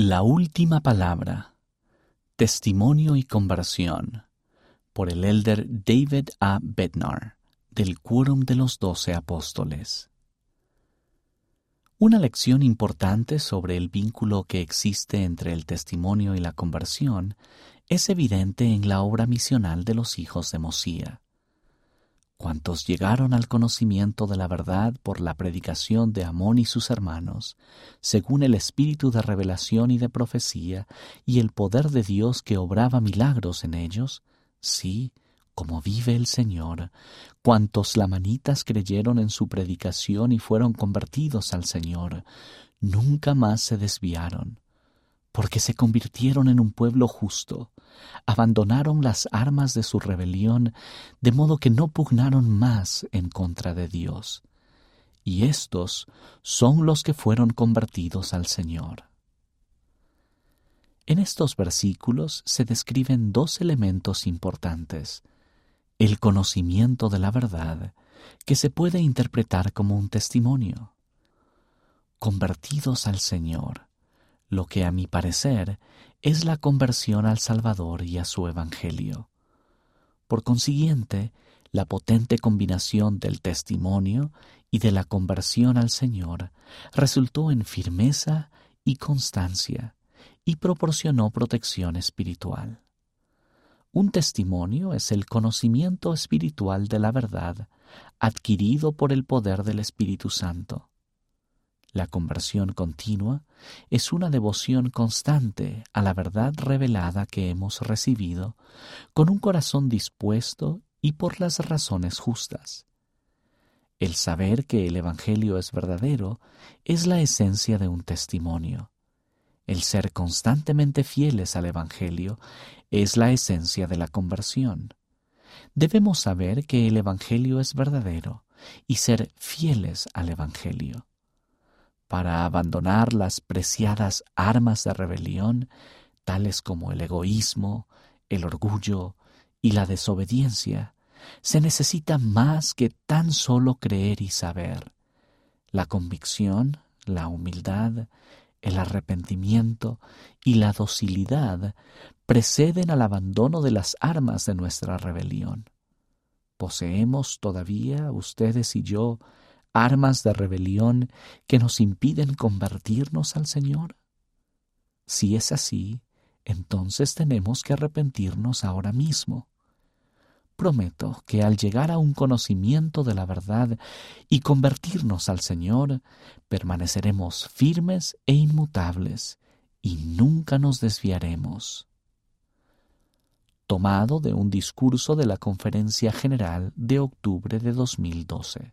La última palabra. Testimonio y conversión. Por el elder David A. Bednar, del Quórum de los Doce Apóstoles. Una lección importante sobre el vínculo que existe entre el testimonio y la conversión es evidente en la obra misional de los hijos de Mosía. Cuantos llegaron al conocimiento de la verdad por la predicación de Amón y sus hermanos, según el espíritu de revelación y de profecía y el poder de Dios que obraba milagros en ellos, sí, como vive el Señor, cuantos lamanitas creyeron en su predicación y fueron convertidos al Señor, nunca más se desviaron, porque se convirtieron en un pueblo justo, abandonaron las armas de su rebelión, de modo que no pugnaron más en contra de Dios. Y estos son los que fueron convertidos al Señor. En estos versículos se describen dos elementos importantes. El conocimiento de la verdad, que se puede interpretar como un testimonio. Convertidos al Señor, lo que a mi parecer es la conversión al Salvador y a su Evangelio. Por consiguiente, la potente combinación del testimonio y de la conversión al Señor resultó en firmeza y constancia y proporcionó protección espiritual. Un testimonio es el conocimiento espiritual de la verdad adquirido por el poder del Espíritu Santo. La conversión continua es una devoción constante a la verdad revelada que hemos recibido con un corazón dispuesto y por las razones justas. El saber que el Evangelio es verdadero es la esencia de un testimonio. El ser constantemente fieles al Evangelio es la esencia de la conversión. Debemos saber que el Evangelio es verdadero y ser fieles al Evangelio para abandonar las preciadas armas de rebelión, tales como el egoísmo, el orgullo y la desobediencia, se necesita más que tan solo creer y saber. La convicción, la humildad, el arrepentimiento y la docilidad preceden al abandono de las armas de nuestra rebelión. Poseemos todavía, ustedes y yo, armas de rebelión que nos impiden convertirnos al Señor? Si es así, entonces tenemos que arrepentirnos ahora mismo. Prometo que al llegar a un conocimiento de la verdad y convertirnos al Señor, permaneceremos firmes e inmutables y nunca nos desviaremos. Tomado de un discurso de la Conferencia General de octubre de 2012.